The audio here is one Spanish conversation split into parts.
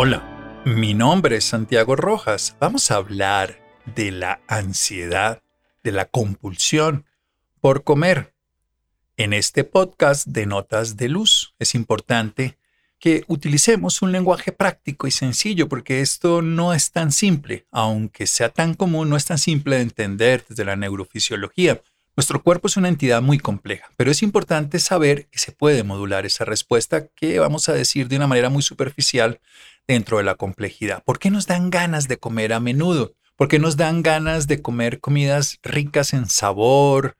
Hola, mi nombre es Santiago Rojas. Vamos a hablar de la ansiedad, de la compulsión por comer. En este podcast de Notas de Luz es importante que utilicemos un lenguaje práctico y sencillo porque esto no es tan simple, aunque sea tan común, no es tan simple de entender desde la neurofisiología. Nuestro cuerpo es una entidad muy compleja, pero es importante saber que se puede modular esa respuesta que vamos a decir de una manera muy superficial dentro de la complejidad. ¿Por qué nos dan ganas de comer a menudo? ¿Por qué nos dan ganas de comer comidas ricas en sabor,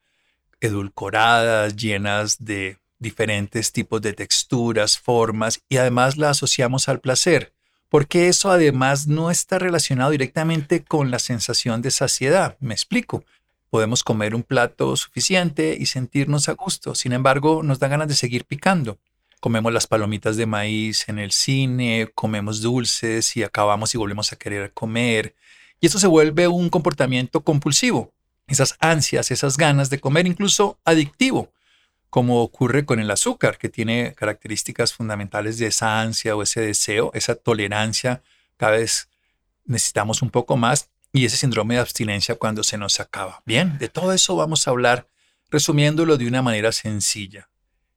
edulcoradas, llenas de diferentes tipos de texturas, formas y además la asociamos al placer? Porque eso además no está relacionado directamente con la sensación de saciedad. Me explico. Podemos comer un plato suficiente y sentirnos a gusto. Sin embargo, nos da ganas de seguir picando. Comemos las palomitas de maíz en el cine, comemos dulces y acabamos y volvemos a querer comer. Y eso se vuelve un comportamiento compulsivo. Esas ansias, esas ganas de comer, incluso adictivo, como ocurre con el azúcar, que tiene características fundamentales de esa ansia o ese deseo, esa tolerancia. Cada vez necesitamos un poco más y ese síndrome de abstinencia cuando se nos acaba. Bien, de todo eso vamos a hablar resumiéndolo de una manera sencilla.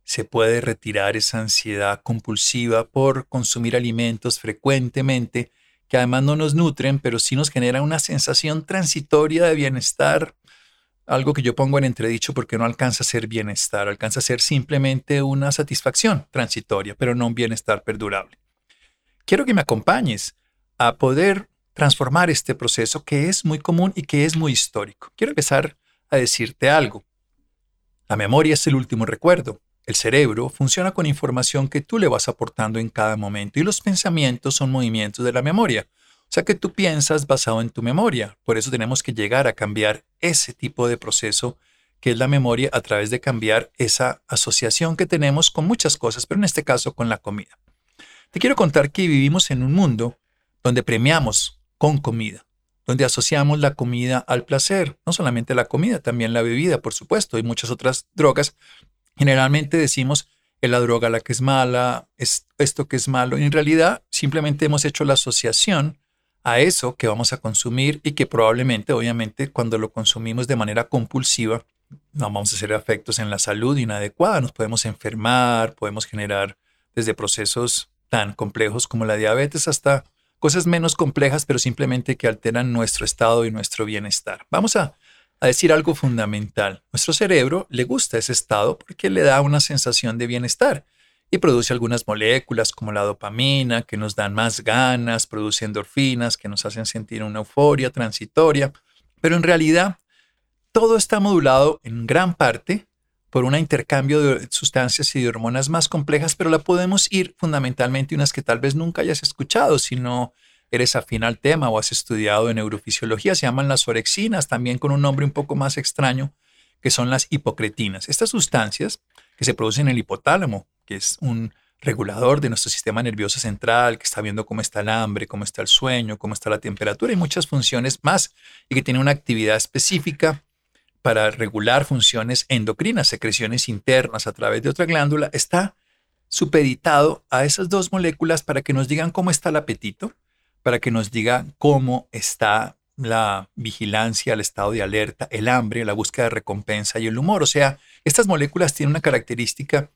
Se puede retirar esa ansiedad compulsiva por consumir alimentos frecuentemente que además no nos nutren, pero sí nos generan una sensación transitoria de bienestar, algo que yo pongo en entredicho porque no alcanza a ser bienestar, alcanza a ser simplemente una satisfacción transitoria, pero no un bienestar perdurable. Quiero que me acompañes a poder transformar este proceso que es muy común y que es muy histórico. Quiero empezar a decirte algo. La memoria es el último recuerdo. El cerebro funciona con información que tú le vas aportando en cada momento y los pensamientos son movimientos de la memoria. O sea que tú piensas basado en tu memoria. Por eso tenemos que llegar a cambiar ese tipo de proceso que es la memoria a través de cambiar esa asociación que tenemos con muchas cosas, pero en este caso con la comida. Te quiero contar que vivimos en un mundo donde premiamos con comida, donde asociamos la comida al placer, no solamente la comida, también la bebida, por supuesto, y muchas otras drogas. Generalmente decimos es la droga la que es mala, es esto que es malo, y en realidad simplemente hemos hecho la asociación a eso que vamos a consumir y que probablemente, obviamente, cuando lo consumimos de manera compulsiva, no vamos a hacer efectos en la salud inadecuada, nos podemos enfermar, podemos generar desde procesos tan complejos como la diabetes hasta cosas menos complejas, pero simplemente que alteran nuestro estado y nuestro bienestar. Vamos a, decir algo fundamental. Nuestro cerebro le gusta ese estado porque le da una sensación de bienestar y produce algunas moléculas como la dopamina que nos dan más ganas, produce endorfinas que nos hacen sentir una euforia transitoria, pero en realidad todo está modulado en gran parte por un intercambio de sustancias y de hormonas más complejas, pero la podemos ir fundamentalmente unas que tal vez nunca hayas escuchado, si no eres afín al tema o has estudiado en neurofisiología, se llaman las orexinas, también con un nombre un poco más extraño, que son las hipocretinas. Estas sustancias que se producen en el hipotálamo, que es un regulador de nuestro sistema nervioso central, que está viendo cómo está el hambre, cómo está el sueño, cómo está la temperatura y muchas funciones más, y que tiene una actividad específica para regular funciones endocrinas, secreciones internas a través de otra glándula, está supeditado a esas dos moléculas para que nos digan cómo está el apetito, para que nos diga cómo está la vigilancia, el estado de alerta, el hambre, la búsqueda de recompensa y el humor. O sea, estas moléculas tienen una característica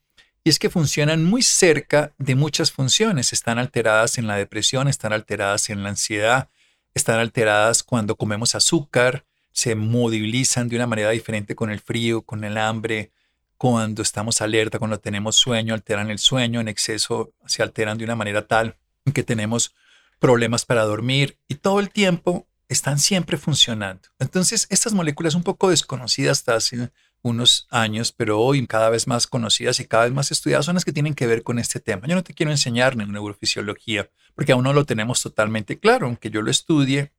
y es que funcionan muy cerca de muchas funciones. Están alteradas en la depresión, están alteradas en la ansiedad, están alteradas cuando comemos azúcar, se movilizan de una manera diferente con el frío, con el hambre, cuando estamos alerta, cuando tenemos sueño, alteran el sueño, en exceso se alteran de una manera tal que tenemos problemas para dormir y todo el tiempo están siempre funcionando. Entonces, estas moléculas un poco desconocidas hasta hace unos años, pero hoy cada vez más conocidas y cada vez más estudiadas son las que tienen que ver con este tema. Yo no te quiero enseñar en neurofisiología, porque aún no lo tenemos totalmente claro, aunque yo lo estudie,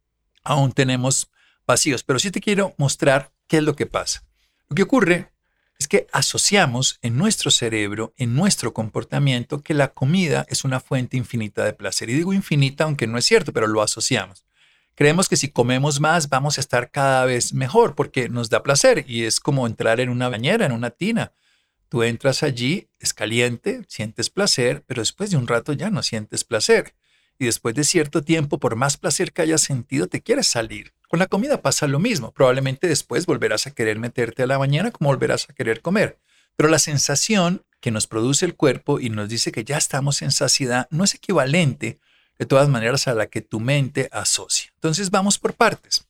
aún tenemos vacíos, pero sí te quiero mostrar qué es lo que pasa. Lo que ocurre es que asociamos en nuestro cerebro, en nuestro comportamiento, que la comida es una fuente infinita de placer. Y digo infinita, aunque no es cierto, pero lo asociamos. Creemos que si comemos más vamos a estar cada vez mejor porque nos da placer y es como entrar en una bañera, en una tina. Tú entras allí, es caliente, sientes placer, pero después de un rato ya no sientes placer. Y después de cierto tiempo, por más placer que hayas sentido, te quieres salir. Con la comida pasa lo mismo. Probablemente después volverás a querer meterte a la mañana como volverás a querer comer. Pero la sensación que nos produce el cuerpo y nos dice que ya estamos en saciedad no es equivalente de todas maneras a la que tu mente asocia. Entonces vamos por partes.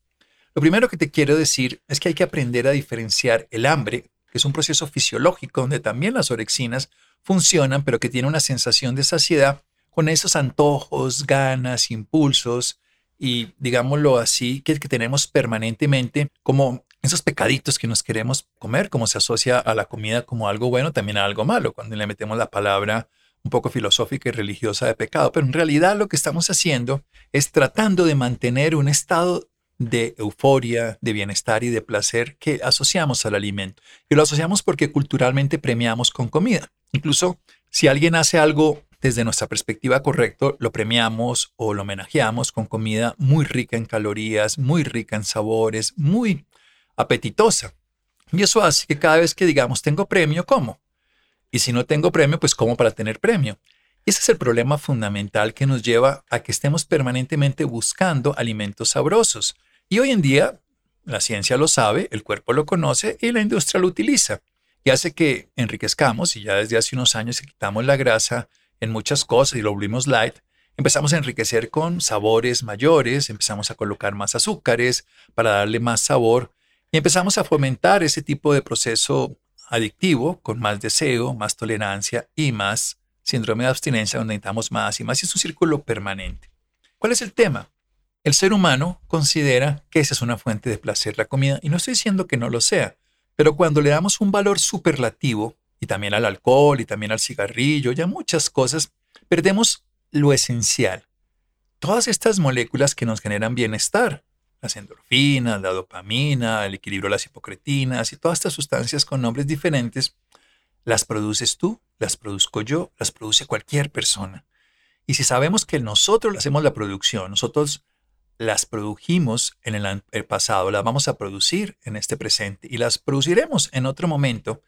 Lo primero que te quiero decir es que hay que aprender a diferenciar el hambre, que es un proceso fisiológico donde también las orexinas funcionan, pero que tiene una sensación de saciedad con esos antojos, ganas, impulsos y digámoslo así, que, que tenemos permanentemente como esos pecaditos que nos queremos comer, como se asocia a la comida como algo bueno, también a algo malo, cuando le metemos la palabra un poco filosófica y religiosa de pecado. Pero en realidad lo que estamos haciendo es tratando de mantener un estado de euforia, de bienestar y de placer que asociamos al alimento. Y lo asociamos porque culturalmente premiamos con comida. Incluso si alguien hace algo desde nuestra perspectiva correcto, lo premiamos o lo homenajeamos con comida muy rica en calorías, muy rica en sabores, muy apetitosa. Y eso hace que cada vez que digamos tengo premio, como. Y si no tengo premio, pues como para tener premio. Ese es el problema fundamental que nos lleva a que estemos permanentemente buscando alimentos sabrosos. Y hoy en día, la ciencia lo sabe, el cuerpo lo conoce y la industria lo utiliza. Y hace que enriquezcamos, y ya desde hace unos años quitamos la grasa en muchas cosas y lo volvimos light, empezamos a enriquecer con sabores mayores, empezamos a colocar más azúcares para darle más sabor y empezamos a fomentar ese tipo de proceso adictivo con más deseo, más tolerancia y más síndrome de abstinencia donde necesitamos más y más. Y es un círculo permanente. ¿Cuál es el tema? El ser humano considera que esa es una fuente de placer la comida y no estoy diciendo que no lo sea, pero cuando le damos un valor superlativo y también al alcohol y también al cigarrillo y a muchas cosas, perdemos lo esencial. Todas estas moléculas que nos generan bienestar, las endorfinas, la dopamina, el equilibrio de las hipocretinas y todas estas sustancias con nombres diferentes, las produces tú, las produzco yo, las produce cualquier persona. Y si sabemos que nosotros hacemos la producción, nosotros las produjimos en el, pasado, las vamos a producir en este presente y las produciremos en otro momento,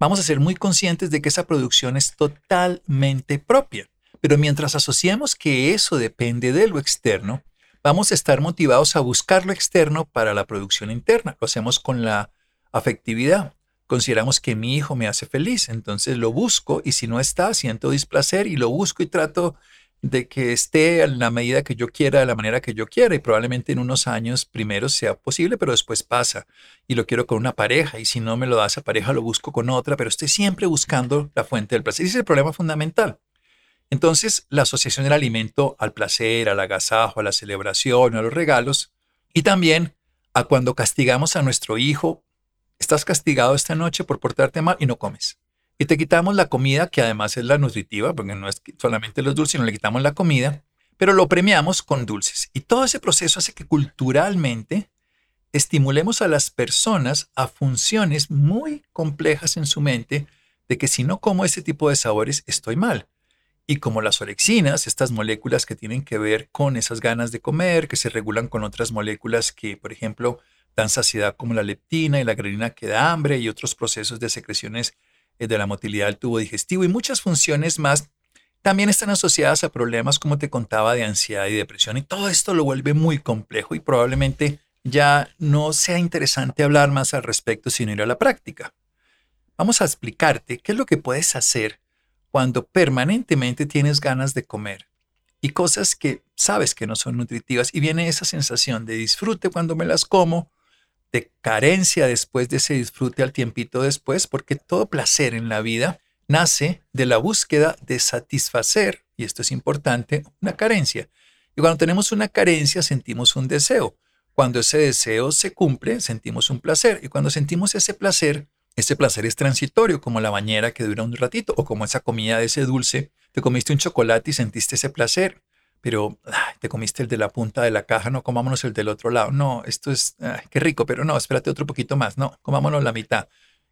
vamos a ser muy conscientes de que esa producción es totalmente propia. Pero mientras asociamos que eso depende de lo externo, vamos a estar motivados a buscar lo externo para la producción interna. Lo hacemos con la afectividad. Consideramos que mi hijo me hace feliz, entonces lo busco y si no está, siento displacer y lo busco y trato de que esté en la medida que yo quiera, de la manera que yo quiera y probablemente en unos años primero sea posible, pero después pasa y lo quiero con una pareja y si no me lo da esa pareja lo busco con otra, pero estoy siempre buscando la fuente del placer. Ese es el problema fundamental. Entonces, la asociación del alimento al placer, al agasajo, a la celebración, a los regalos, y también a cuando castigamos a nuestro hijo, estás castigado esta noche por portarte mal y no comes. Y te quitamos la comida, que además es la nutritiva, porque no es solamente los dulces, sino le quitamos la comida, pero lo premiamos con dulces. Y todo ese proceso hace que culturalmente estimulemos a las personas a funciones muy complejas en su mente de que si no como ese tipo de sabores estoy mal. Y como las orexinas, estas moléculas que tienen que ver con esas ganas de comer, que se regulan con otras moléculas que, por ejemplo, dan saciedad como la leptina y la grelina que da hambre y otros procesos de secreciones de la motilidad del tubo digestivo y muchas funciones más, también están asociadas a problemas, como te contaba, de ansiedad y depresión. Y todo esto lo vuelve muy complejo y probablemente ya no sea interesante hablar más al respecto, sino ir a la práctica. Vamos a explicarte qué es lo que puedes hacer cuando permanentemente tienes ganas de comer y cosas que sabes que no son nutritivas y viene esa sensación de disfrute cuando me las como, de carencia después de ese disfrute al tiempito después, porque todo placer en la vida nace de la búsqueda de satisfacer, y esto es importante, una carencia. Y cuando tenemos una carencia sentimos un deseo. Cuando ese deseo se cumple, sentimos un placer. Y cuando sentimos ese placer, ese placer es transitorio, como la bañera que dura un ratito, o como esa comida de ese dulce. Te comiste un chocolate y sentiste ese placer, pero te comiste el de la punta de la caja, no comámonos el del otro lado. No, esto es, qué rico, pero no, espérate otro poquito más, no, comámonos la mitad.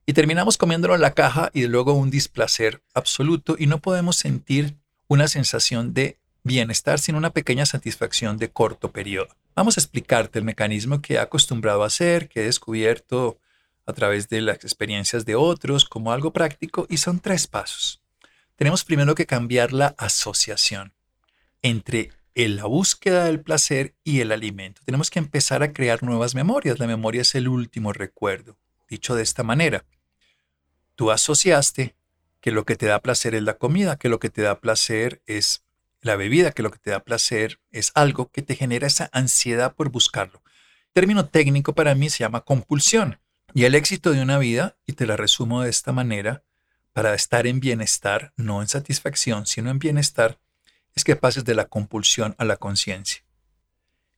Y terminamos comiéndolo en la caja y luego un displacer absoluto y no podemos sentir una sensación de bienestar sin una pequeña satisfacción de corto periodo. Vamos a explicarte el mecanismo que he acostumbrado a hacer, que he descubierto a través de las experiencias de otros como algo práctico y son tres pasos. Tenemos primero que cambiar la asociación entre en la búsqueda del placer y el alimento. Tenemos que empezar a crear nuevas memorias. La memoria es el último recuerdo. Dicho de esta manera, tú asociaste que lo que te da placer es la comida, que lo que te da placer es la bebida, que lo que te da placer es algo que te genera esa ansiedad por buscarlo. El término técnico para mí se llama compulsión. Y el éxito de una vida, y te la resumo de esta manera, para estar en bienestar, no en satisfacción, sino en bienestar, es que pases de la compulsión a la conciencia.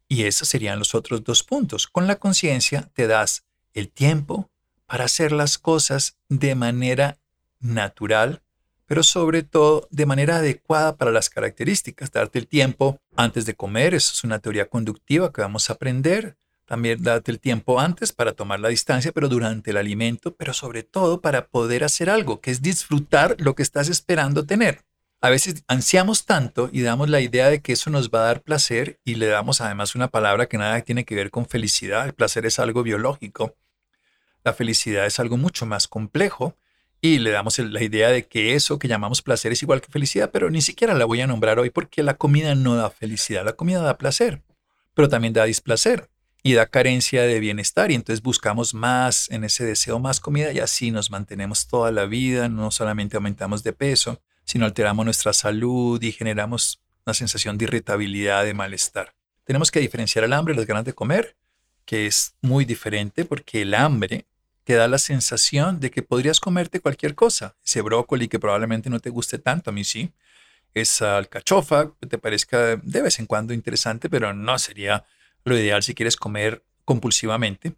Y esos serían los otros dos puntos. Con la conciencia te das el tiempo para hacer las cosas de manera natural, pero sobre todo de manera adecuada para las características. Darte el tiempo antes de comer, eso es una teoría conductiva que vamos a aprender. También darte el tiempo antes para tomar la distancia, pero durante el alimento, pero sobre todo para poder hacer algo, que es disfrutar lo que estás esperando tener. A veces ansiamos tanto y damos la idea de que eso nos va a dar placer y le damos además una palabra que nada tiene que ver con felicidad. El placer es algo biológico. La felicidad es algo mucho más complejo y le damos la idea de que eso que llamamos placer es igual que felicidad, pero ni siquiera la voy a nombrar hoy porque la comida no da felicidad, la comida da placer, pero también da displacer y da carencia de bienestar y entonces buscamos más en ese deseo más comida y así nos mantenemos toda la vida, no solamente aumentamos de peso, sino alteramos nuestra salud y generamos una sensación de irritabilidad, de malestar. Tenemos que diferenciar el hambre y las ganas de comer, que es muy diferente porque el hambre te da la sensación de que podrías comerte cualquier cosa. Ese brócoli que probablemente no te guste tanto, a mí sí. Esa alcachofa que te parezca de vez en cuando interesante, pero no sería lo ideal si quieres comer compulsivamente.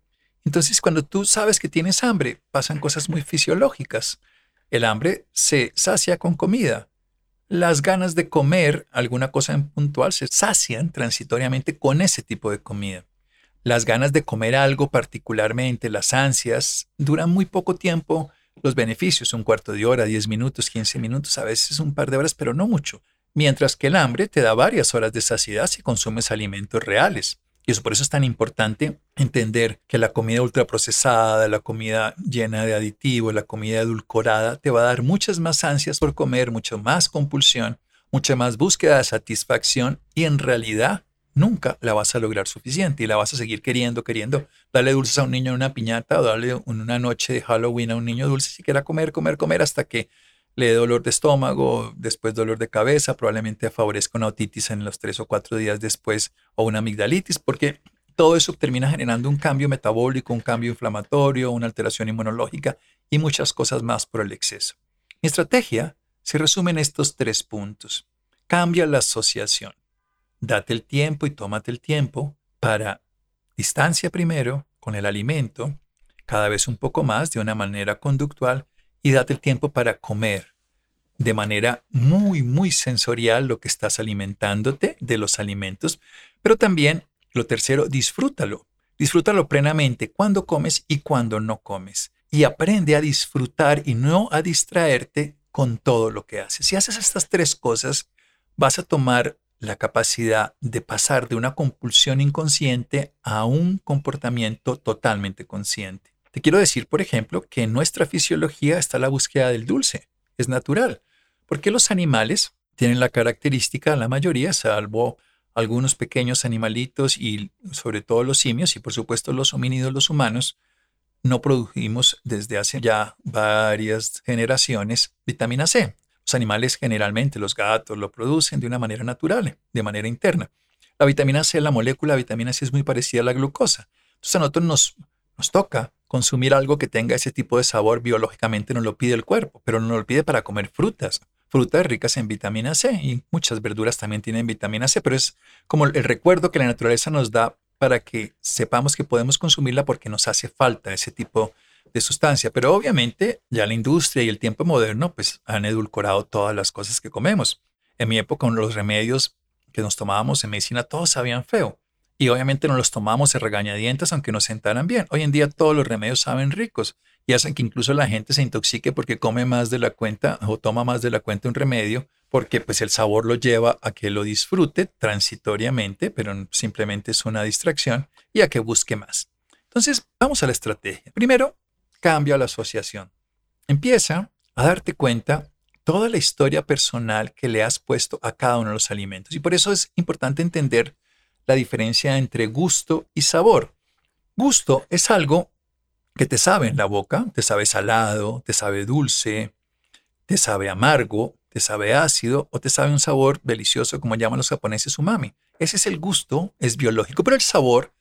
Entonces, cuando tú sabes que tienes hambre, pasan cosas muy fisiológicas. El hambre se sacia con comida. Las ganas de comer alguna cosa en puntual se sacian transitoriamente con ese tipo de comida. Las ganas de comer algo, particularmente las ansias, duran muy poco tiempo. Los beneficios, un cuarto de hora, 10 minutos, 15 minutos, a veces un par de horas, pero no mucho. Mientras que el hambre te da varias horas de saciedad si consumes alimentos reales. Y eso por eso es tan importante entender que la comida ultraprocesada, la comida llena de aditivos, la comida edulcorada, te va a dar muchas más ansias por comer, mucho más compulsión, mucha más búsqueda de satisfacción y en realidad nunca la vas a lograr suficiente y la vas a seguir queriendo, queriendo. Darle dulces a un niño en una piñata o darle una noche de Halloween a un niño dulce si quiera comer, comer, comer hasta que le dé dolor de estómago, después dolor de cabeza, probablemente favorezca una otitis en los tres o cuatro días después o una amigdalitis, porque todo eso termina generando un cambio metabólico, un cambio inflamatorio, una alteración inmunológica y muchas cosas más por el exceso. Mi estrategia se resume en estos tres puntos. Cambia la asociación. Date el tiempo y tómate el tiempo para distancia primero con el alimento, cada vez un poco más de una manera conductual y date el tiempo para comer de manera muy, muy sensorial lo que estás alimentándote de los alimentos, pero también, lo tercero, disfrútalo. Disfrútalo plenamente cuando comes y cuando no comes. Y aprende a disfrutar y no a distraerte con todo lo que haces. Si haces estas tres cosas, vas a tomar la capacidad de pasar de una compulsión inconsciente a un comportamiento totalmente consciente. Te quiero decir, por ejemplo, que en nuestra fisiología está la búsqueda del dulce. Es natural, porque los animales tienen la característica, la mayoría, salvo algunos pequeños animalitos y sobre todo los simios y por supuesto los homínidos, los humanos, no producimos desde hace ya varias generaciones vitamina C. Los animales generalmente, los gatos, lo producen de una manera natural, de manera interna. La vitamina C, la molécula de vitamina C es muy parecida a la glucosa. Entonces a nosotros nos, nos toca consumir algo que tenga ese tipo de sabor biológicamente nos lo pide el cuerpo, pero no lo pide para comer frutas. Frutas ricas en vitamina C y muchas verduras también tienen vitamina C, pero es como el recuerdo que la naturaleza nos da para que sepamos que podemos consumirla porque nos hace falta ese tipo de sustancia. Pero obviamente ya la industria y el tiempo moderno pues han edulcorado todas las cosas que comemos. En mi época los remedios que nos tomábamos en medicina todos sabían feo. Y obviamente no los tomamos de regañadientes aunque nos sentaran bien. Hoy en día todos los remedios saben ricos y hacen que incluso la gente se intoxique porque come más de la cuenta o toma más de la cuenta un remedio porque pues el sabor lo lleva a que lo disfrute transitoriamente, pero simplemente es una distracción y a que busque más. Entonces, vamos a la estrategia. Primero, cambia la asociación. Empieza a darte cuenta toda la historia personal que le has puesto a cada uno de los alimentos. Y por eso es importante entender la diferencia entre gusto y sabor. Gusto es algo que te sabe en la boca, te sabe salado, te sabe dulce, te sabe amargo, te sabe ácido o te sabe un sabor delicioso como llaman los japoneses umami. Ese es el gusto, es biológico, pero el sabor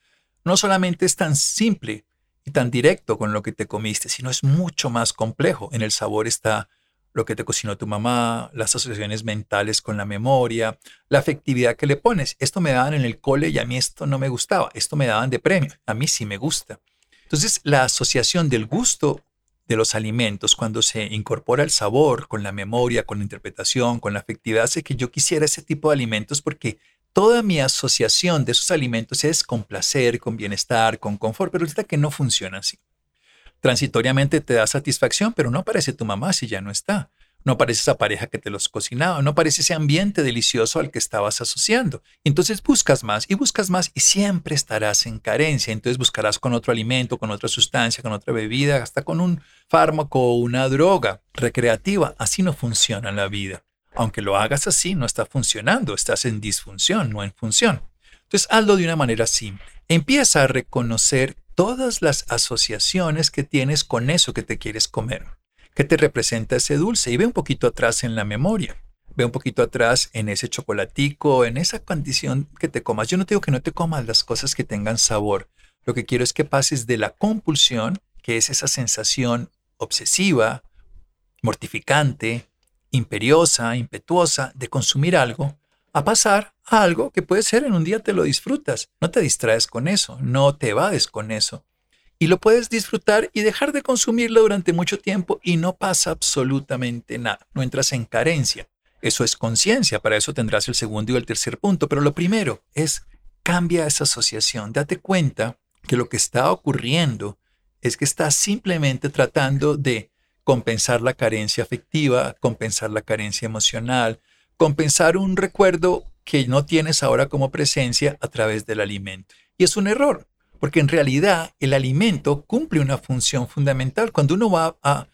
no solamente es tan simple y tan directo con lo que te comiste, sino es mucho más complejo. En el sabor está lo que te cocinó tu mamá, las asociaciones mentales con la memoria, la afectividad que le pones. Esto me daban en el cole y a mí esto no me gustaba. Esto me daban de premio. A mí sí me gusta. Entonces, la asociación del gusto de los alimentos, cuando se incorpora el sabor con la memoria, con la interpretación, con la afectividad, hace que yo quisiera ese tipo de alimentos porque toda mi asociación de esos alimentos es con placer, con bienestar, con confort, pero resulta que no funciona así. Transitoriamente te da satisfacción, pero no aparece tu mamá si ya no está. No aparece esa pareja que te los cocinaba, no aparece ese ambiente delicioso al que estabas asociando. Entonces buscas más y buscas más y siempre estarás en carencia. Entonces buscarás con otro alimento, con otra sustancia, con otra bebida, hasta con un fármaco o una droga recreativa. Así no funciona la vida. Aunque lo hagas así, no está funcionando, estás en disfunción, no en función. Entonces hazlo de una manera simple. Empieza a reconocer todas las asociaciones que tienes con eso que te quieres comer. ¿Qué te representa ese dulce? Y ve un poquito atrás en la memoria. Ve un poquito atrás en ese chocolatico, en esa condición que te comas. Yo no te digo que no te comas las cosas que tengan sabor. Lo que quiero es que pases de la compulsión, que es esa sensación obsesiva, mortificante, imperiosa, impetuosa de consumir algo, a pasar a algo que puede ser en un día te lo disfrutas. No te distraes con eso, no te evades con eso. Y lo puedes disfrutar y dejar de consumirlo durante mucho tiempo y no pasa absolutamente nada. No entras en carencia. Eso es conciencia, para eso tendrás el segundo y el tercer punto. Pero lo primero es cambia esa asociación. Date cuenta que lo que está ocurriendo es que estás simplemente tratando de compensar la carencia afectiva, compensar la carencia emocional, compensar un recuerdo que no tienes ahora como presencia a través del alimento. Y es un error, porque en realidad el alimento cumple una función fundamental. Cuando uno va a,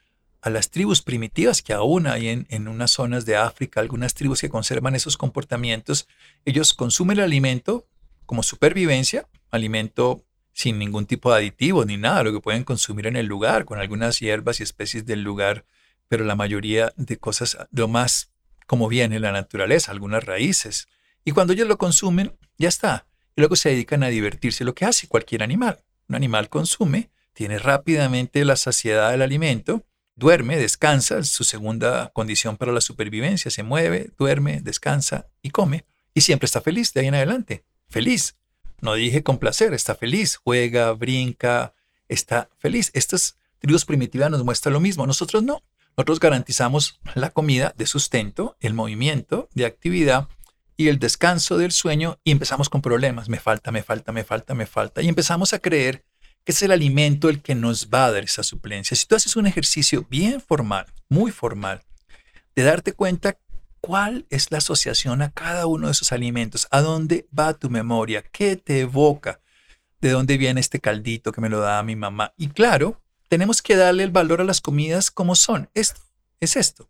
las tribus primitivas, que aún hay en, en unas zonas de África, algunas tribus que conservan esos comportamientos, ellos consumen el alimento como supervivencia, alimento sin ningún tipo de aditivo ni nada, lo que pueden consumir en el lugar, con algunas hierbas y especies del lugar, pero la mayoría de cosas, lo más como viene la naturaleza, algunas raíces. Y cuando ellos lo consumen, ya está. Y luego se dedican a divertirse, lo que hace cualquier animal. Un animal consume, tiene rápidamente la saciedad del alimento, duerme, descansa, su segunda condición para la supervivencia, se mueve, duerme, descansa y come. Y siempre está feliz de ahí en adelante. Feliz. No dije con placer, está feliz, juega, brinca, está feliz. Estas tribus primitivas nos muestran lo mismo, nosotros no. Nosotros garantizamos la comida de sustento, el movimiento de actividad y el descanso del sueño y empezamos con problemas. Me falta, me falta, me falta, me falta. Y empezamos a creer que es el alimento el que nos va a dar esa suplencia. Si tú haces un ejercicio bien formal, muy formal, de darte cuenta cuál es la asociación a cada uno de esos alimentos, a dónde va tu memoria, qué te evoca, de dónde viene este caldito que me lo da mi mamá. Y claro, tenemos que darle el valor a las comidas como son. Esto es esto.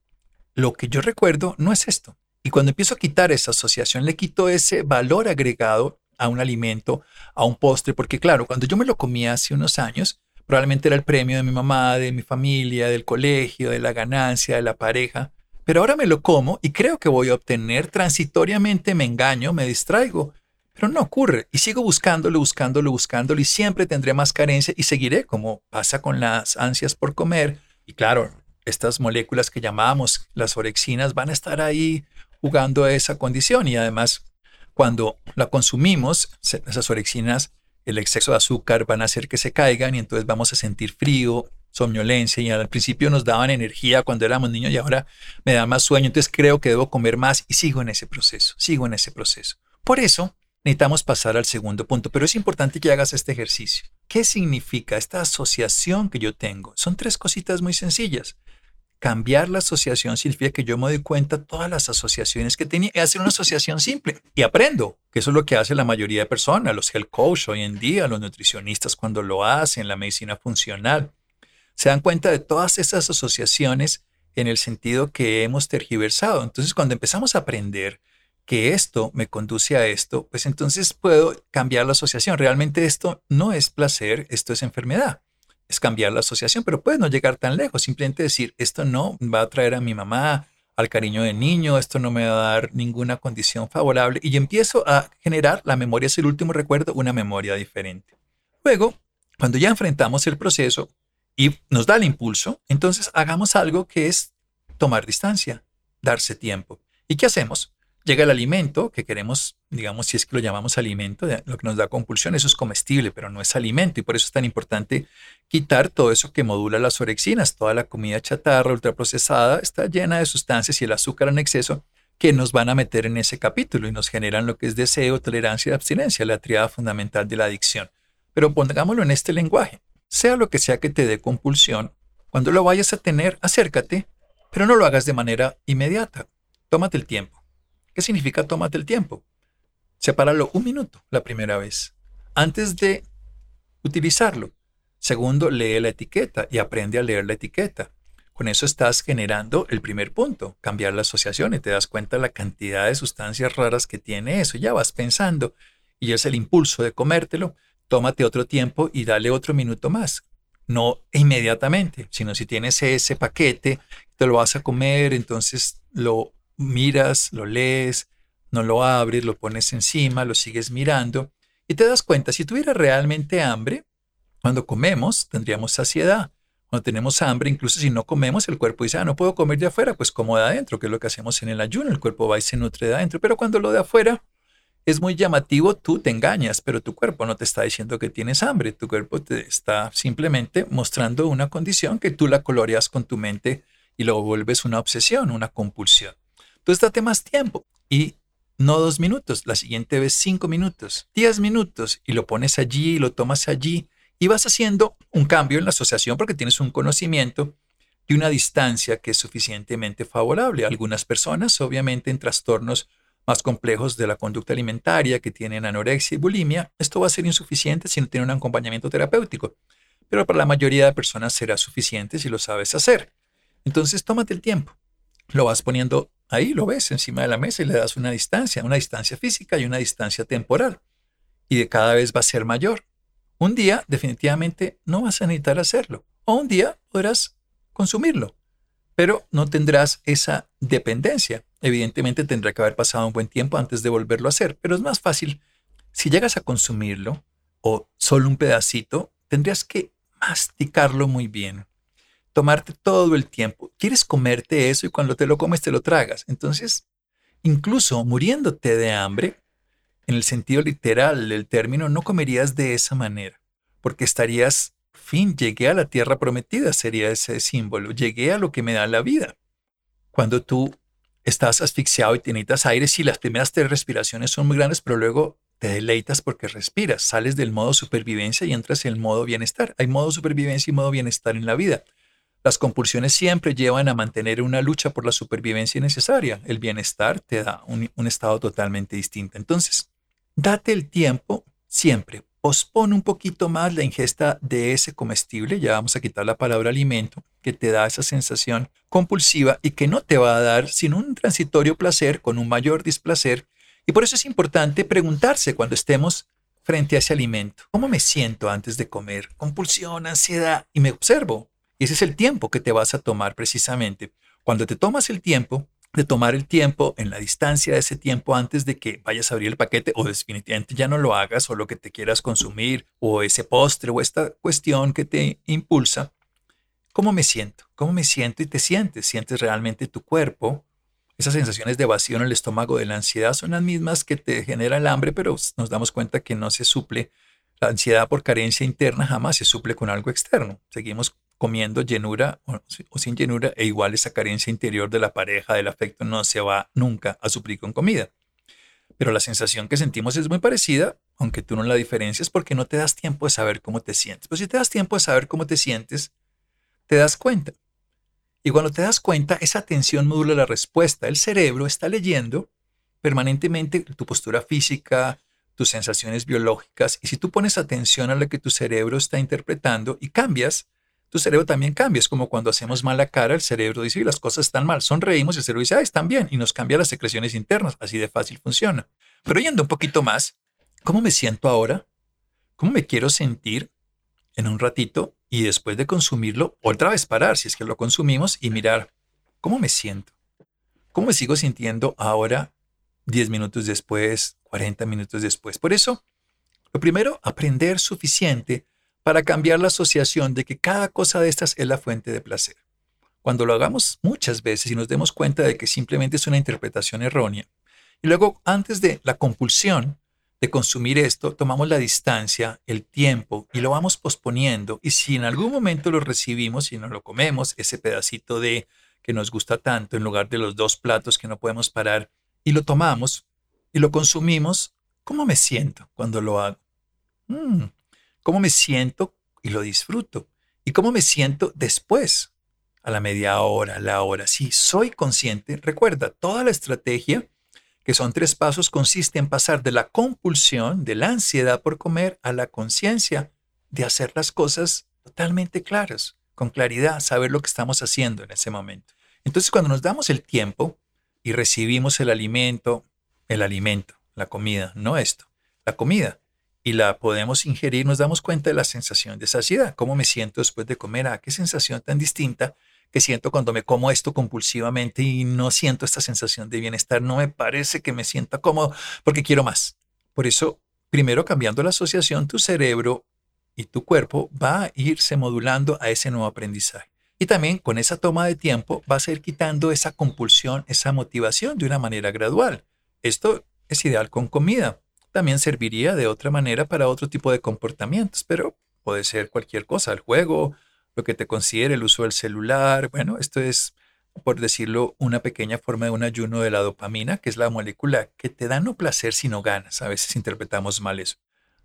Lo que yo recuerdo no es esto. Y cuando empiezo a quitar esa asociación, le quito ese valor agregado a un alimento, a un postre, porque claro, cuando yo me lo comía hace unos años, probablemente era el premio de mi mamá, de mi familia, del colegio, de la ganancia, de la pareja, pero ahora me lo como y creo que voy a obtener transitoriamente, me engaño, me distraigo, pero no ocurre y sigo buscándolo, buscándolo, buscándolo y siempre tendré más carencia y seguiré como pasa con las ansias por comer. Y claro, estas moléculas que llamamos las orexinas van a estar ahí jugando a esa condición y además cuando la consumimos, esas orexinas, el exceso de azúcar van a hacer que se caigan y entonces vamos a sentir frío, somnolencia y al principio nos daban energía cuando éramos niños y ahora me da más sueño, entonces creo que debo comer más y sigo en ese proceso, sigo en ese proceso. Por eso, necesitamos pasar al segundo punto, pero es importante que hagas este ejercicio. ¿Qué significa esta asociación que yo tengo? Son tres cositas muy sencillas. Cambiar la asociación significa que yo me doy cuenta todas las asociaciones que tenía y hacer una asociación simple y aprendo, que eso es lo que hace la mayoría de personas, los health coach hoy en día, los nutricionistas cuando lo hacen, la medicina funcional. Se dan cuenta de todas esas asociaciones en el sentido que hemos tergiversado. Entonces, cuando empezamos a aprender que esto me conduce a esto, pues entonces puedo cambiar la asociación. Realmente esto no es placer, esto es enfermedad. Es cambiar la asociación, pero puede no llegar tan lejos. Simplemente decir, esto no va a traer a mi mamá al cariño del niño, esto no me va a dar ninguna condición favorable. Y empiezo a generar, la memoria es el último recuerdo, una memoria diferente. Luego, cuando ya enfrentamos el proceso y nos da el impulso, entonces hagamos algo que es tomar distancia, darse tiempo. ¿Y qué hacemos? Llega el alimento que queremos, digamos, si es que lo llamamos alimento, lo que nos da compulsión, eso es comestible, pero no es alimento y por eso es tan importante quitar todo eso que modula las orexinas. Toda la comida chatarra, ultraprocesada, está llena de sustancias y el azúcar en exceso que nos van a meter en ese capítulo y nos generan lo que es deseo, tolerancia y abstinencia, la triada fundamental de la adicción. Pero pongámoslo en este lenguaje. Sea lo que sea que te dé compulsión, cuando lo vayas a tener, acércate, pero no lo hagas de manera inmediata. Tómate el tiempo ¿Qué significa tómate el tiempo? Sepáralo un minuto la primera vez antes de utilizarlo. Segundo, lee la etiqueta y aprende a leer la etiqueta. Con eso estás generando el primer punto, cambiar la asociación y te das cuenta de la cantidad de sustancias raras que tiene eso. Ya vas pensando y es el impulso de comértelo. Tómate otro tiempo y dale otro minuto más. No inmediatamente, sino si tienes ese paquete, te lo vas a comer, entonces lo miras, lo lees, no lo abres, lo pones encima, lo sigues mirando y te das cuenta, si tuviera realmente hambre, cuando comemos tendríamos saciedad. Cuando tenemos hambre, incluso si no comemos, el cuerpo dice, ah, no puedo comer de afuera, pues como de adentro, que es lo que hacemos en el ayuno, el cuerpo va y se nutre de adentro. Pero cuando lo de afuera es muy llamativo, tú te engañas, pero tu cuerpo no te está diciendo que tienes hambre, tu cuerpo te está simplemente mostrando una condición que tú la coloreas con tu mente y lo vuelves una obsesión, una compulsión. Entonces date más tiempo y no dos minutos, la siguiente vez cinco minutos, diez minutos y lo pones allí y lo tomas allí y vas haciendo un cambio en la asociación porque tienes un conocimiento y una distancia que es suficientemente favorable. Algunas personas, obviamente, en trastornos más complejos de la conducta alimentaria que tienen anorexia y bulimia, esto va a ser insuficiente si no tiene un acompañamiento terapéutico. Pero para la mayoría de personas será suficiente si lo sabes hacer. Entonces, tómate el tiempo. Lo vas poniendo Ahí lo ves encima de la mesa y le das una distancia, una distancia física y una distancia temporal. Y de cada vez va a ser mayor. Un día definitivamente no vas a necesitar hacerlo. O un día podrás consumirlo. Pero no tendrás esa dependencia. Evidentemente tendrá que haber pasado un buen tiempo antes de volverlo a hacer. Pero es más fácil. Si llegas a consumirlo o solo un pedacito, tendrías que masticarlo muy bien tomarte todo el tiempo. Quieres comerte eso y cuando te lo comes te lo tragas. Entonces, incluso muriéndote de hambre, en el sentido literal del término, no comerías de esa manera, porque estarías, fin, llegué a la tierra prometida, sería ese símbolo, llegué a lo que me da la vida. Cuando tú estás asfixiado y te necesitas aire, sí, las primeras tres respiraciones son muy grandes, pero luego te deleitas porque respiras, sales del modo supervivencia y entras en el modo bienestar. Hay modo supervivencia y modo bienestar en la vida. Las compulsiones siempre llevan a mantener una lucha por la supervivencia necesaria. El bienestar te da un, estado totalmente distinto. Entonces, date el tiempo siempre. Pospone un poquito más la ingesta de ese comestible, ya vamos a quitar la palabra alimento, que te da esa sensación compulsiva y que no te va a dar sino un transitorio placer con un mayor displacer. Y por eso es importante preguntarse cuando estemos frente a ese alimento, ¿cómo me siento antes de comer? Compulsión, ansiedad, y me observo. Y ese es el tiempo que te vas a tomar precisamente. Cuando te tomas el tiempo de tomar el tiempo en la distancia de ese tiempo antes de que vayas a abrir el paquete o definitivamente ya no lo hagas o lo que te quieras consumir o ese postre o esta cuestión que te impulsa, ¿cómo me siento? ¿Cómo me siento y te sientes? ¿Sientes realmente tu cuerpo? Esas sensaciones de vacío en el estómago de la ansiedad son las mismas que te genera el hambre, pero nos damos cuenta que no se suple. La ansiedad por carencia interna jamás se suple con algo externo. Seguimos comiendo llenura o, sin llenura, e igual esa carencia interior de la pareja, del afecto, no se va nunca a suplir con comida. Pero la sensación que sentimos es muy parecida, aunque tú no la diferencias porque no te das tiempo de saber cómo te sientes. Pero si te das tiempo de saber cómo te sientes, te das cuenta. Y cuando te das cuenta, esa atención modula la respuesta. El cerebro está leyendo permanentemente tu postura física, tus sensaciones biológicas, y si tú pones atención a lo que tu cerebro está interpretando y cambias, tu cerebro también cambia. Es como cuando hacemos mala cara, el cerebro dice, las cosas están mal. Sonreímos y el cerebro dice, ah, están bien. Y nos cambia las secreciones internas. Así de fácil funciona. Pero yendo un poquito más, ¿cómo me siento ahora? ¿Cómo me quiero sentir en un ratito? Y después de consumirlo, otra vez parar, si es que lo consumimos, y mirar, ¿cómo me siento? ¿Cómo me sigo sintiendo ahora, 10 minutos después, 40 minutos después? Por eso, lo primero, aprender suficiente para cambiar la asociación de que cada cosa de estas es la fuente de placer. Cuando lo hagamos muchas veces y nos demos cuenta de que simplemente es una interpretación errónea, y luego antes de la compulsión de consumir esto, tomamos la distancia, el tiempo y lo vamos posponiendo, y si en algún momento lo recibimos y nos lo comemos, ese pedacito de que nos gusta tanto en lugar de los dos platos que no podemos parar, y lo tomamos y lo consumimos, ¿cómo me siento cuando lo hago? Mm, cómo me siento y lo disfruto. Y cómo me siento después, a la media hora, a la hora. Si soy consciente, recuerda, toda la estrategia, que son tres pasos, consiste en pasar de la compulsión, de la ansiedad por comer, a la conciencia de hacer las cosas totalmente claras, con claridad, saber lo que estamos haciendo en ese momento. Entonces, cuando nos damos el tiempo y recibimos el alimento, el alimento, la comida, no esto, la comida, y la podemos ingerir, nos damos cuenta de la sensación de saciedad. ¿Cómo me siento después de comer? Ah, qué sensación tan distinta que siento cuando me como esto compulsivamente y no siento esta sensación de bienestar. No me parece que me sienta cómodo porque quiero más. Por eso, primero cambiando la asociación, tu cerebro y tu cuerpo va a irse modulando a ese nuevo aprendizaje. Y también con esa toma de tiempo vas a ir quitando esa compulsión, esa motivación de una manera gradual. Esto es ideal con comida también serviría de otra manera para otro tipo de comportamientos, pero puede ser cualquier cosa, el juego, lo que te considere, el uso del celular. Bueno, esto es, por decirlo, una pequeña forma de un ayuno de la dopamina, que es la molécula que te da no placer sino ganas. A veces interpretamos mal eso.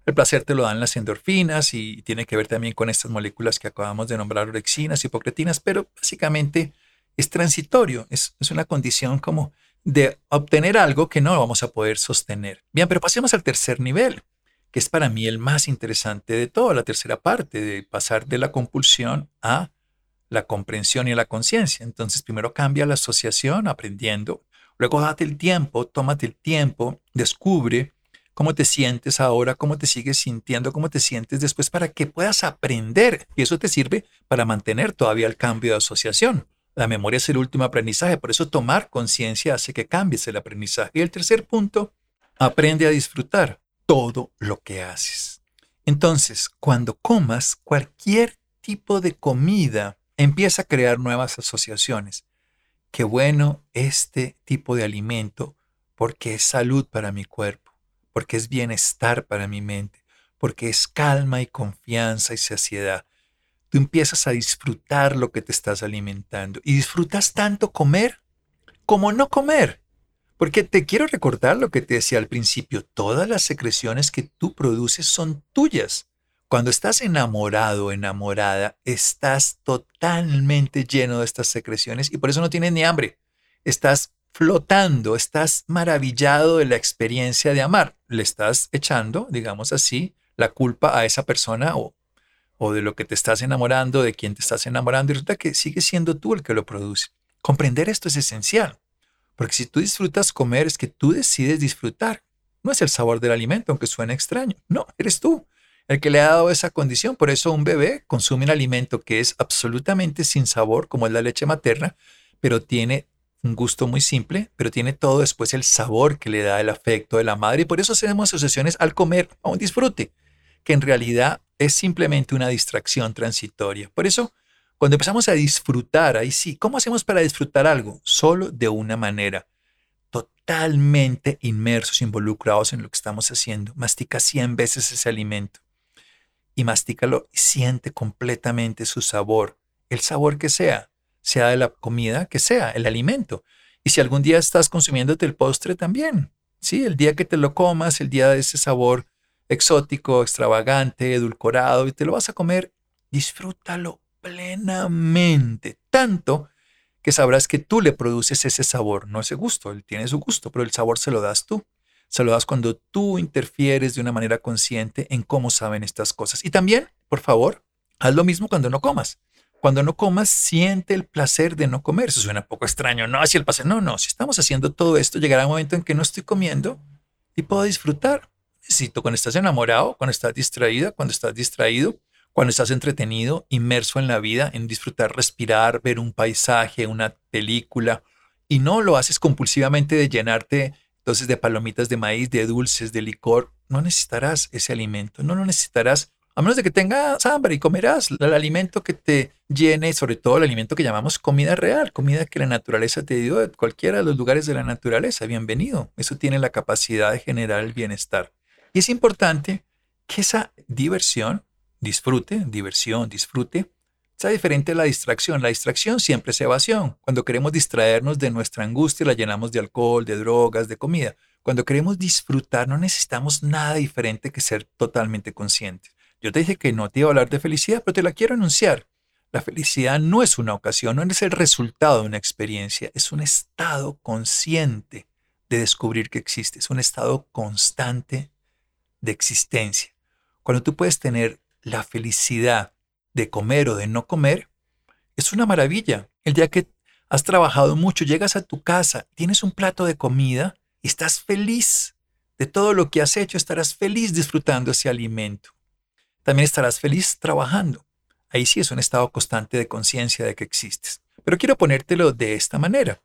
El placer te lo dan las endorfinas y tiene que ver también con estas moléculas que acabamos de nombrar, orexinas, hipocretinas, pero básicamente es transitorio, es, es una condición como de obtener algo que no vamos a poder sostener. Bien, pero pasemos al tercer nivel, que es para mí el más interesante de todo, la tercera parte, de pasar de la compulsión a la comprensión y la conciencia. Entonces, primero cambia la asociación aprendiendo, luego date el tiempo, tómate el tiempo, descubre cómo te sientes ahora, cómo te sigues sintiendo, cómo te sientes después para que puedas aprender. Y eso te sirve para mantener todavía el cambio de asociación. La memoria es el último aprendizaje, por eso tomar conciencia hace que cambies el aprendizaje. Y el tercer punto, aprende a disfrutar todo lo que haces. Entonces, cuando comas cualquier tipo de comida, empieza a crear nuevas asociaciones. Qué bueno este tipo de alimento porque es salud para mi cuerpo, porque es bienestar para mi mente, porque es calma y confianza y saciedad tú empiezas a disfrutar lo que te estás alimentando y disfrutas tanto comer como no comer. Porque te quiero recordar lo que te decía al principio, todas las secreciones que tú produces son tuyas. Cuando estás enamorado enamorada, estás totalmente lleno de estas secreciones y por eso no tienes ni hambre. Estás flotando, estás maravillado de la experiencia de amar. Le estás echando, digamos así, la culpa a esa persona o o de lo que te estás enamorando, de quien te estás enamorando, y resulta que sigue siendo tú el que lo produce. Comprender esto es esencial, porque si tú disfrutas comer es que tú decides disfrutar. No es el sabor del alimento, aunque suene extraño. No, eres tú el que le ha dado esa condición. Por eso un bebé consume un alimento que es absolutamente sin sabor, como es la leche materna, pero tiene un gusto muy simple, pero tiene todo después el sabor que le da el afecto de la madre. Y por eso hacemos asociaciones al comer a un disfrute, que en realidad es simplemente una distracción transitoria. Por eso, cuando empezamos a disfrutar, ahí sí, ¿cómo hacemos para disfrutar algo? Solo de una manera, totalmente inmersos, involucrados en lo que estamos haciendo. Mastica 100 veces ese alimento y mastícalo y siente completamente su sabor, el sabor que sea, sea de la comida que sea, el alimento. Y si algún día estás consumiéndote el postre también, sí, el día que te lo comas, el día de ese sabor exótico, extravagante, edulcorado, y te lo vas a comer, disfrútalo plenamente, tanto que sabrás que tú le produces ese sabor, no ese gusto, él tiene su gusto, pero el sabor se lo das tú. Se lo das cuando tú interfieres de una manera consciente en cómo saben estas cosas. Y también, por favor, haz lo mismo cuando no comas. Cuando no comas, siente el placer de no comer. Eso suena un poco extraño. No, así el placer. No, no. Si estamos haciendo todo esto, llegará un momento en que no estoy comiendo y puedo disfrutar. Necesito cuando estás enamorado, cuando estás distraída, cuando estás distraído, cuando estás entretenido, inmerso en la vida, en disfrutar, respirar, ver un paisaje, una película, y no lo haces compulsivamente de llenarte entonces de palomitas de maíz, de dulces, de licor, no necesitarás ese alimento, no lo necesitarás a menos de que tengas hambre y comerás el alimento que te llene, sobre todo el alimento que llamamos comida real, comida que la naturaleza te dio de cualquiera de los lugares de la naturaleza. Bienvenido. Eso tiene la capacidad de generar el bienestar. Y es importante que esa diversión, disfrute, diversión, disfrute, sea diferente a la distracción. La distracción siempre es evasión. Cuando queremos distraernos de nuestra angustia, la llenamos de alcohol, de drogas, de comida. Cuando queremos disfrutar, no necesitamos nada diferente que ser totalmente conscientes. Yo te dije que no te iba a hablar de felicidad, pero te la quiero anunciar. La felicidad no es una ocasión, no es el resultado de una experiencia, es un estado consciente de descubrir que existe, es un estado constante de existencia. Cuando tú puedes tener la felicidad de comer o de no comer, es una maravilla. El día que has trabajado mucho, llegas a tu casa, tienes un plato de comida y estás feliz de todo lo que has hecho, estarás feliz disfrutando ese alimento también estarás feliz trabajando. Ahí sí es un estado constante de conciencia de que existes. Pero quiero ponértelo de esta manera.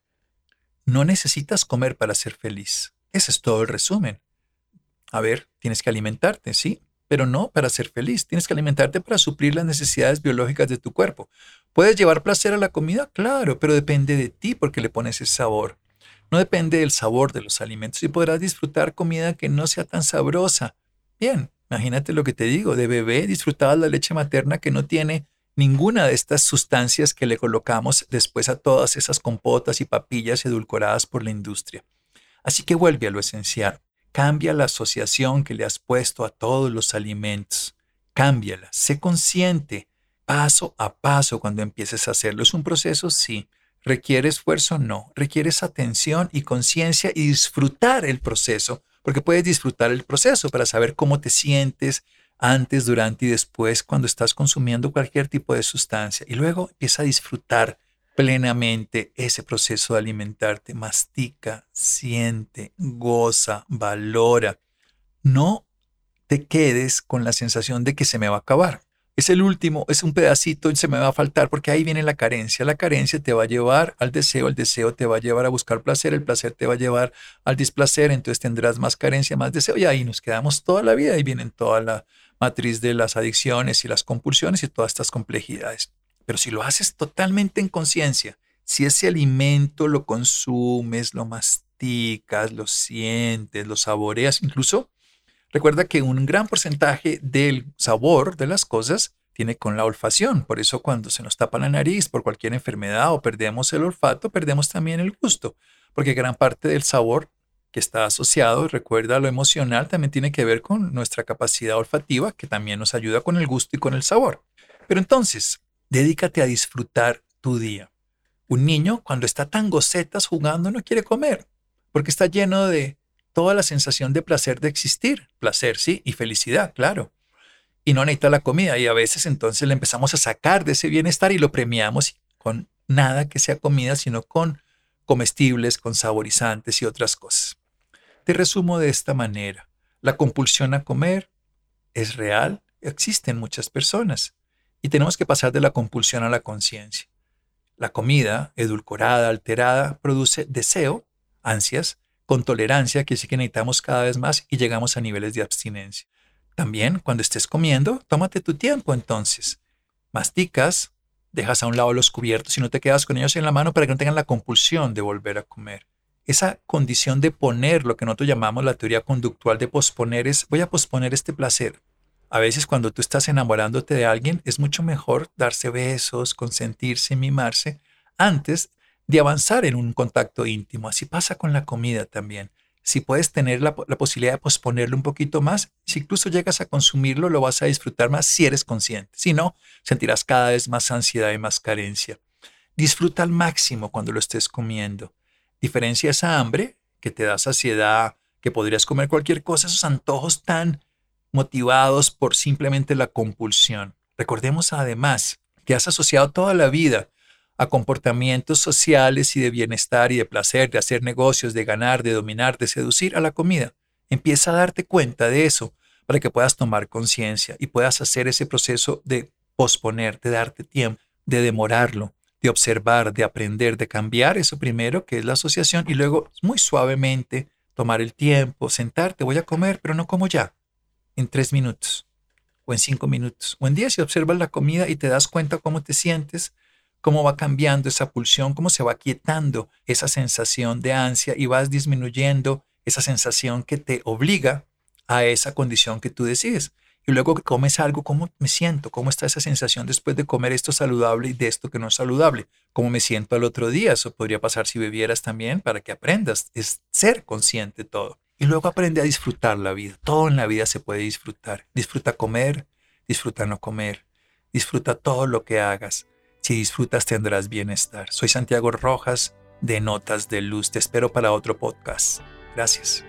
No necesitas comer para ser feliz. Ese es todo el resumen. A ver, tienes que alimentarte, sí, pero no para ser feliz. Tienes que alimentarte para suplir las necesidades biológicas de tu cuerpo. ¿Puedes llevar placer a la comida? Claro, pero depende de ti porque le pones ese sabor. No depende del sabor de los alimentos y podrás disfrutar comida que no sea tan sabrosa. Bien, Imagínate lo que te digo, de bebé disfrutabas la leche materna que no tiene ninguna de estas sustancias que le colocamos después a todas esas compotas y papillas edulcoradas por la industria. Así que vuelve a lo esencial. Cambia la asociación que le has puesto a todos los alimentos. Cámbiala. Sé consciente paso a paso cuando empieces a hacerlo. ¿Es un proceso? Sí. ¿Requiere esfuerzo? No. Requieres atención y conciencia y disfrutar el proceso porque puedes disfrutar el proceso para saber cómo te sientes antes, durante y después cuando estás consumiendo cualquier tipo de sustancia. Y luego empieza a disfrutar plenamente ese proceso de alimentarte. Mastica, siente, goza, valora. No te quedes con la sensación de que se me va a acabar es el último, es un pedacito y se me va a faltar porque ahí viene la carencia. La carencia te va a llevar al deseo, el deseo te va a llevar a buscar placer, el placer te va a llevar al displacer, entonces tendrás más carencia, más deseo y ahí nos quedamos toda la vida y vienen toda la matriz de las adicciones y las compulsiones y todas estas complejidades. Pero si lo haces totalmente en conciencia, si ese alimento lo consumes, lo masticas, lo sientes, lo saboreas, incluso Recuerda que un gran porcentaje del sabor de las cosas tiene con la olfacción. Por eso cuando se nos tapa la nariz por cualquier enfermedad o perdemos el olfato, perdemos también el gusto, porque gran parte del sabor que está asociado, recuerda lo emocional, también tiene que ver con nuestra capacidad olfativa, que también nos ayuda con el gusto y con el sabor. Pero entonces, dedícate a disfrutar tu día. Un niño cuando está tan gocetas jugando no quiere comer, porque está lleno de toda la sensación de placer de existir, placer, sí, y felicidad, claro. Y no necesita la comida y a veces entonces le empezamos a sacar de ese bienestar y lo premiamos con nada que sea comida, sino con comestibles, con saborizantes y otras cosas. Te resumo de esta manera. La compulsión a comer es real, existe en muchas personas y tenemos que pasar de la compulsión a la conciencia. La comida, edulcorada, alterada, produce deseo, ansias, con tolerancia, que sí que necesitamos cada vez más y llegamos a niveles de abstinencia. También cuando estés comiendo, tómate tu tiempo entonces. Masticas, dejas a un lado los cubiertos y no te quedas con ellos en la mano para que no tengan la compulsión de volver a comer. Esa condición de poner lo que nosotros llamamos la teoría conductual de posponer es voy a posponer este placer. A veces cuando tú estás enamorándote de alguien es mucho mejor darse besos, consentirse, mimarse, antes de avanzar en un contacto íntimo. Así pasa con la comida también. Si puedes tener la, posibilidad de posponerlo un poquito más, si incluso llegas a consumirlo, lo vas a disfrutar más si eres consciente. Si no, sentirás cada vez más ansiedad y más carencia. Disfruta al máximo cuando lo estés comiendo. Diferencia esa hambre que te da saciedad, que podrías comer cualquier cosa, esos antojos tan motivados por simplemente la compulsión. Recordemos además que has asociado toda la vida a comportamientos sociales y de bienestar y de placer, de hacer negocios, de ganar, de dominar, de seducir a la comida. Empieza a darte cuenta de eso para que puedas tomar conciencia y puedas hacer ese proceso de posponer, de darte tiempo, de demorarlo, de observar, de aprender, de cambiar eso primero, que es la asociación, y luego muy suavemente tomar el tiempo, sentarte, voy a comer, pero no como ya, en tres minutos, o en cinco minutos, o en diez, y observas la comida y te das cuenta cómo te sientes, cómo va cambiando esa pulsión, cómo se va quietando esa sensación de ansia y vas disminuyendo esa sensación que te obliga a esa condición que tú decides. Y luego que comes algo, ¿cómo me siento? ¿Cómo está esa sensación después de comer esto saludable y de esto que no es saludable? ¿Cómo me siento al otro día? Eso podría pasar si bebieras también para que aprendas. Es ser consciente todo. Y luego aprende a disfrutar la vida. Todo en la vida se puede disfrutar. Disfruta comer, disfruta no comer. Disfruta todo lo que hagas. Si disfrutas tendrás bienestar. Soy Santiago Rojas de Notas de Luz. Te espero para otro podcast. Gracias.